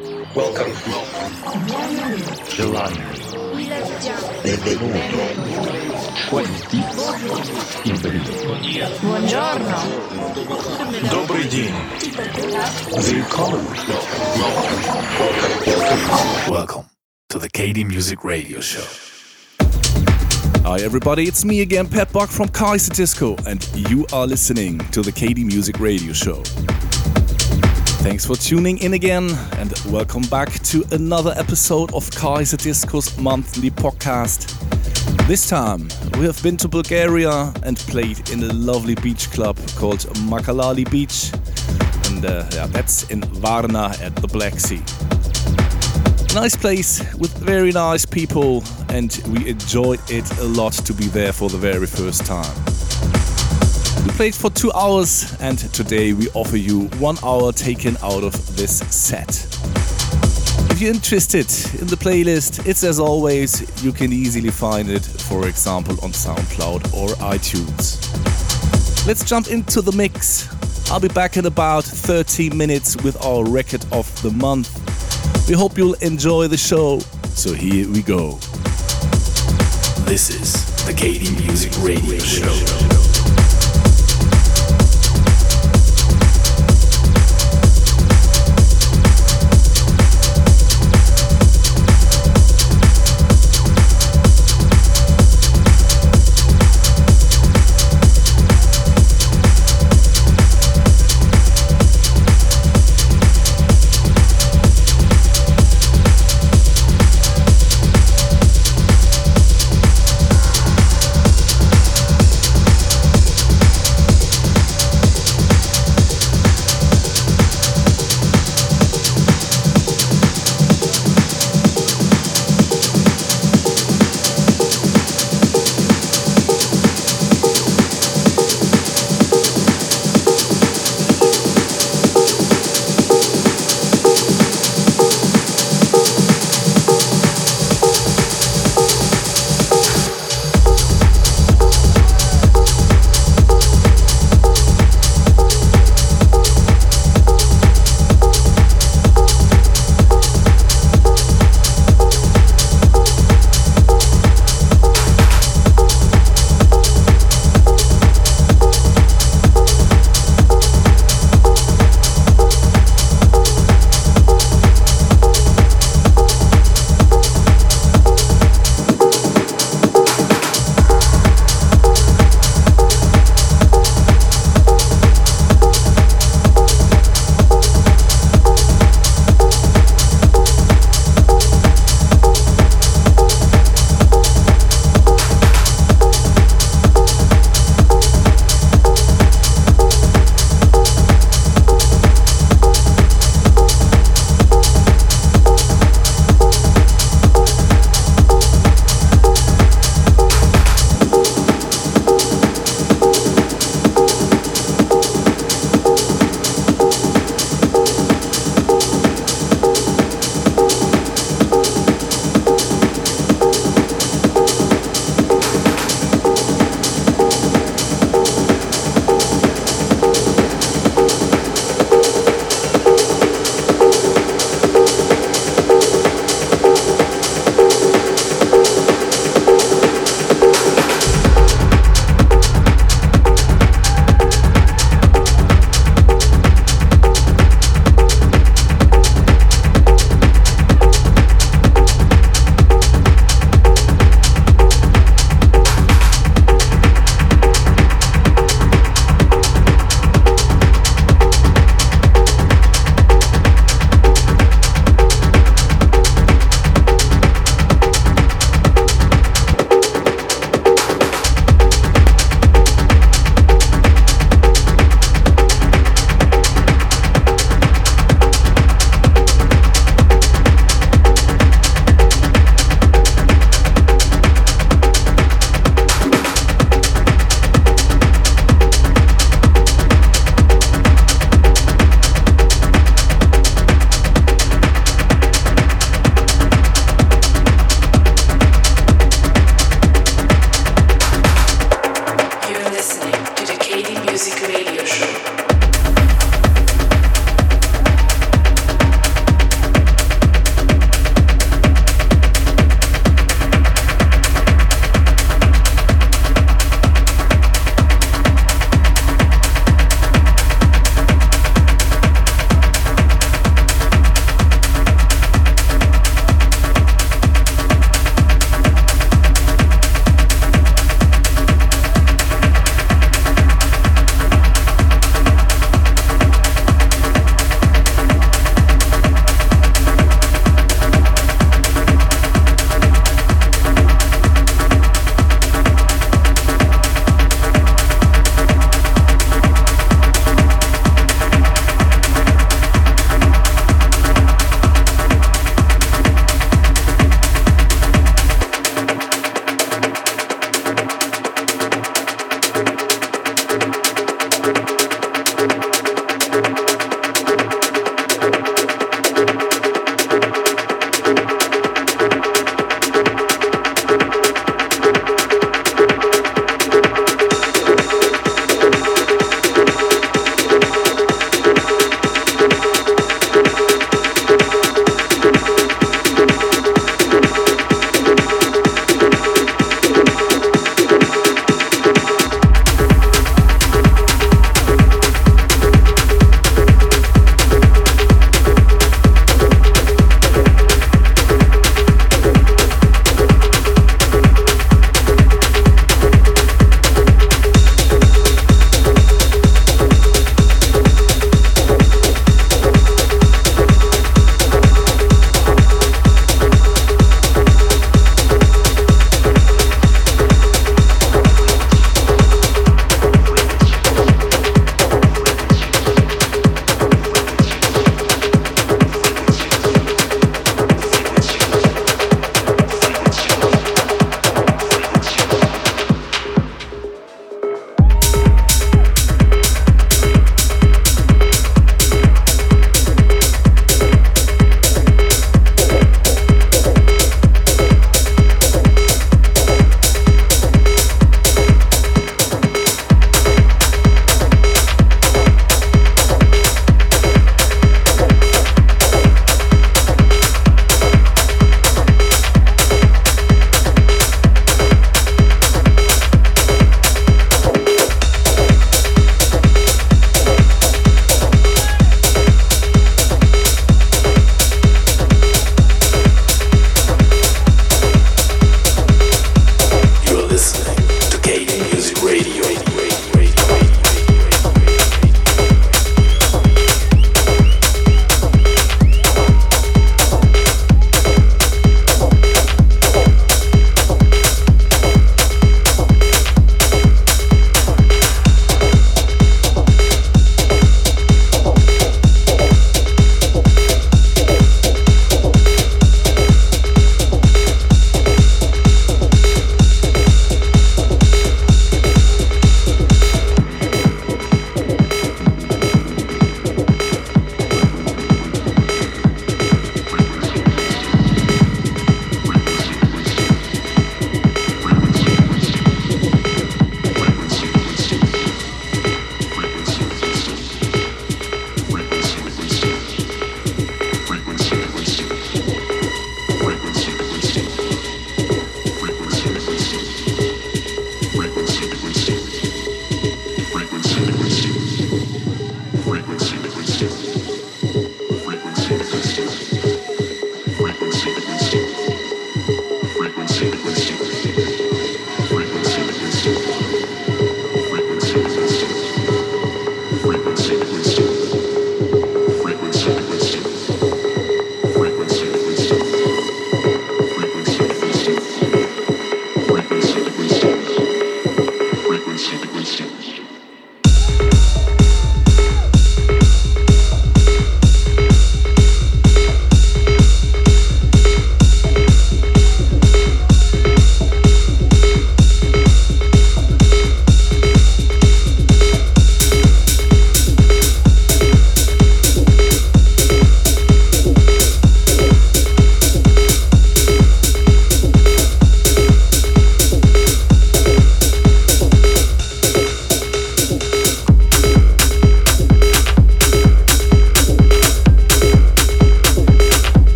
Welcome. Gelati. Benvenuto. Входите. Buongiorno. Добрый день. Welcome. Welcome. Welcome to the KD Music Radio Show. Hi everybody, it's me again, Pat Buck from Kaiserdisco, and you are listening to the KD Music Radio Show. Thanks for tuning in again, and welcome back to another episode of Kaiserdisco's monthly podcast. This time, we have been to Bulgaria and played in a lovely beach club called Makalali Beach, and uh, yeah, that's in Varna at the Black Sea. Nice place with very nice people, and we enjoyed it a lot to be there for the very first time. We played for two hours, and today we offer you one hour taken out of this set. If you're interested in the playlist, it's as always, you can easily find it, for example, on SoundCloud or iTunes. Let's jump into the mix. I'll be back in about 30 minutes with our record of the month. We hope you'll enjoy the show. So here we go. This is the KD Music Radio Show.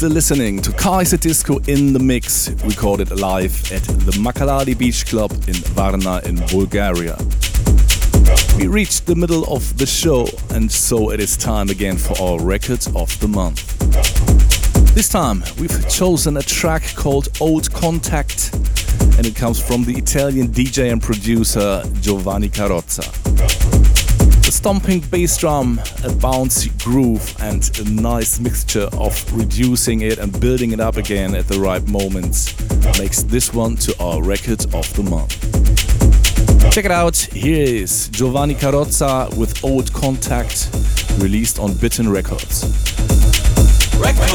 Still listening to Kaiserdisco in the Mix, recorded live at the Makaladi Beach Club in Varna in Bulgaria. We reached the middle of the show, and so it is time again for our Records of the Month. This time, we've chosen a track called Old Contact, and it comes from the Italian DJ and producer Giovanni Carozza. Stomping bass drum, a bouncy groove, and a nice mixture of reducing it and building it up again at the right moments makes this one to our record of the month. Check it out, here is Giovanni Carozza with Old Contact, released on Bitten Records. Record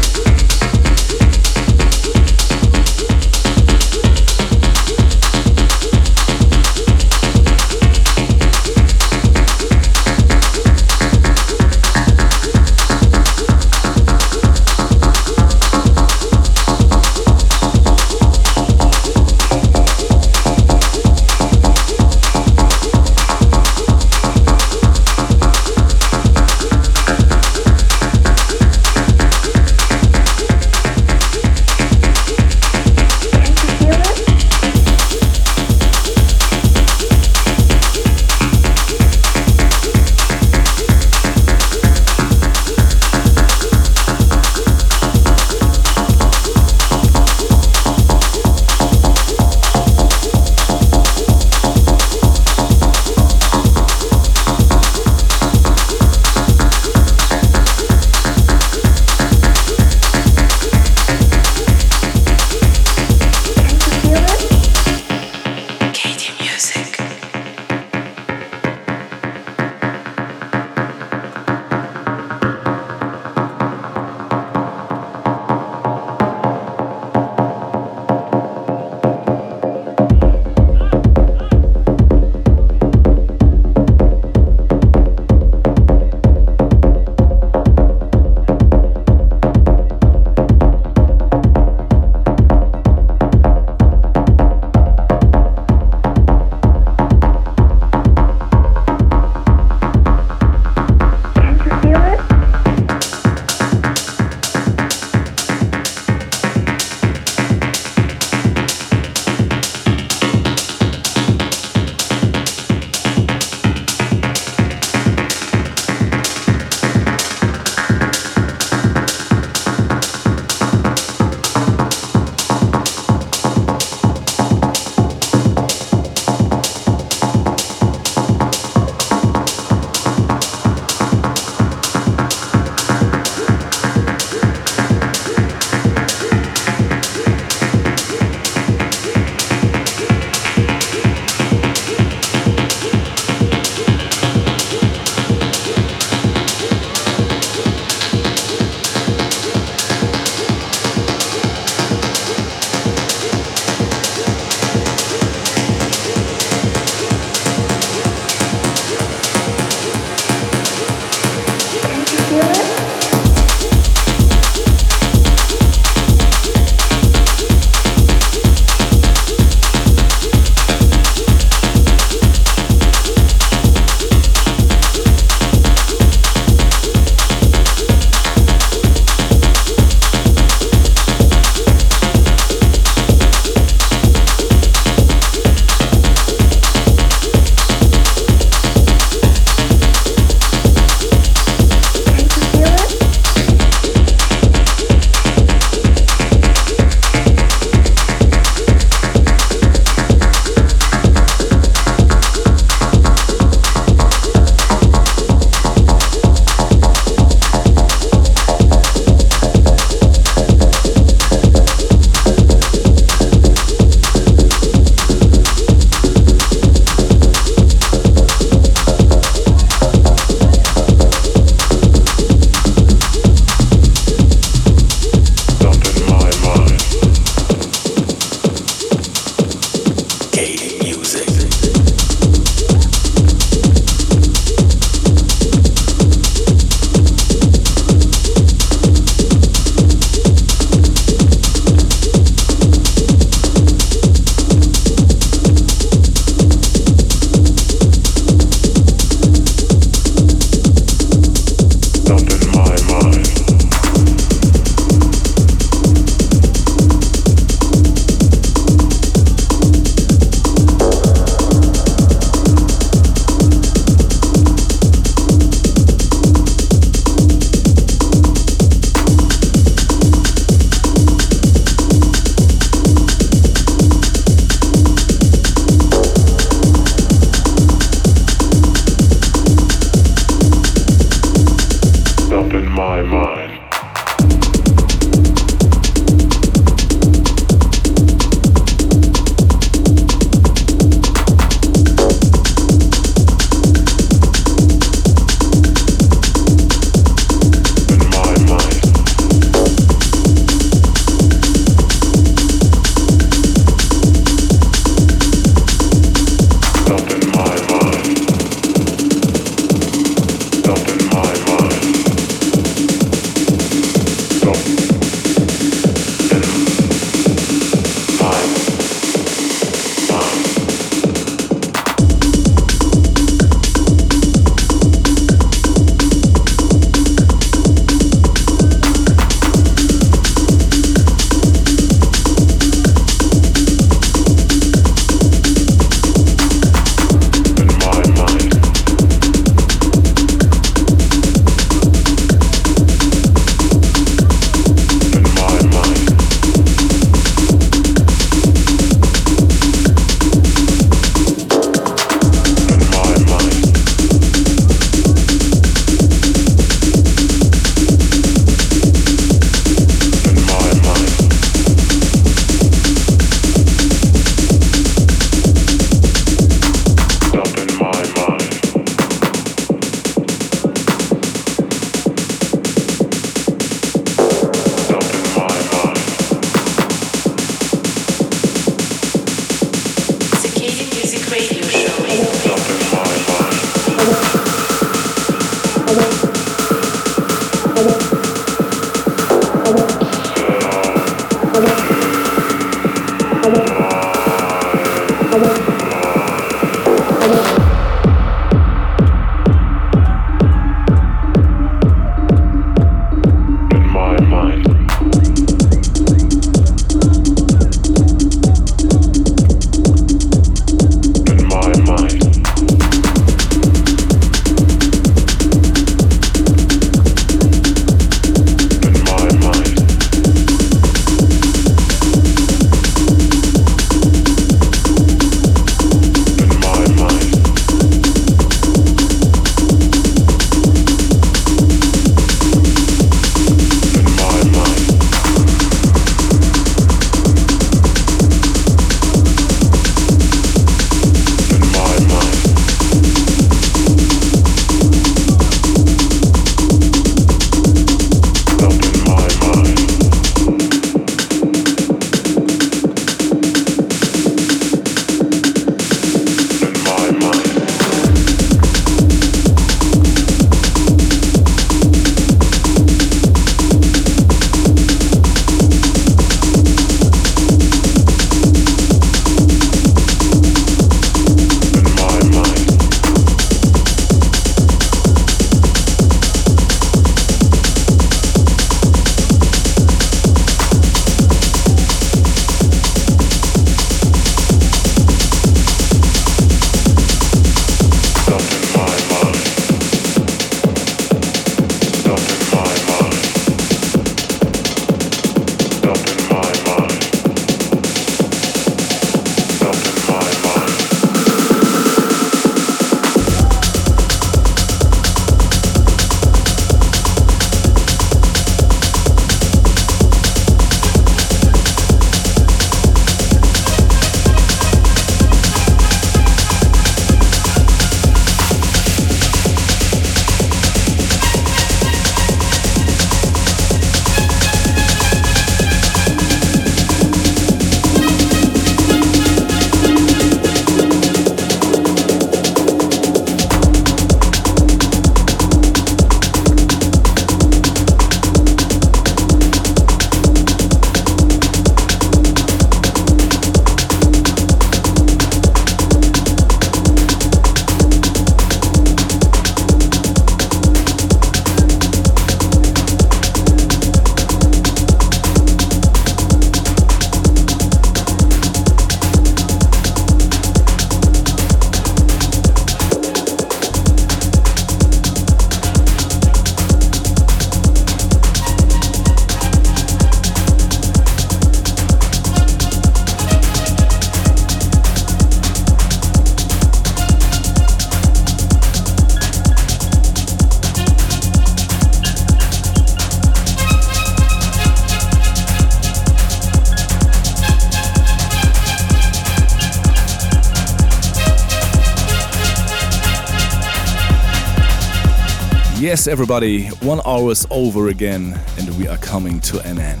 Yes, everybody, one hour is over again and we are coming to an end.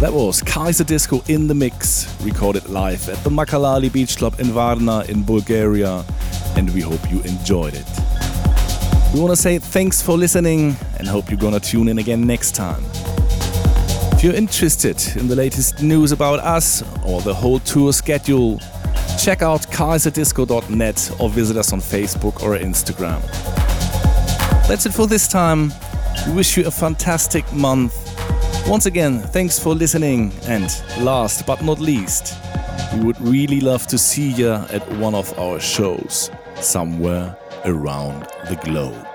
That was Kaiserdisco in the Mix, recorded live at the Makalali Beach Club in Varna in Bulgaria, and we hope you enjoyed it. We want to say thanks for listening and hope you're gonna tune in again next time. If you're interested in the latest news about us or the whole tour schedule, check out kaiserdisco.net or visit us on Facebook or Instagram. That's it for this time. We wish you a fantastic month. Once again, thanks for listening. And last but not least, we would really love to see you at one of our shows somewhere around the globe.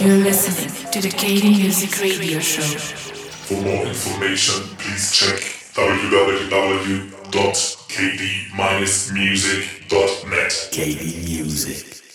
You're listening to the KD Music Radio Show. For more information, please check www.kd-music.net. KD Music.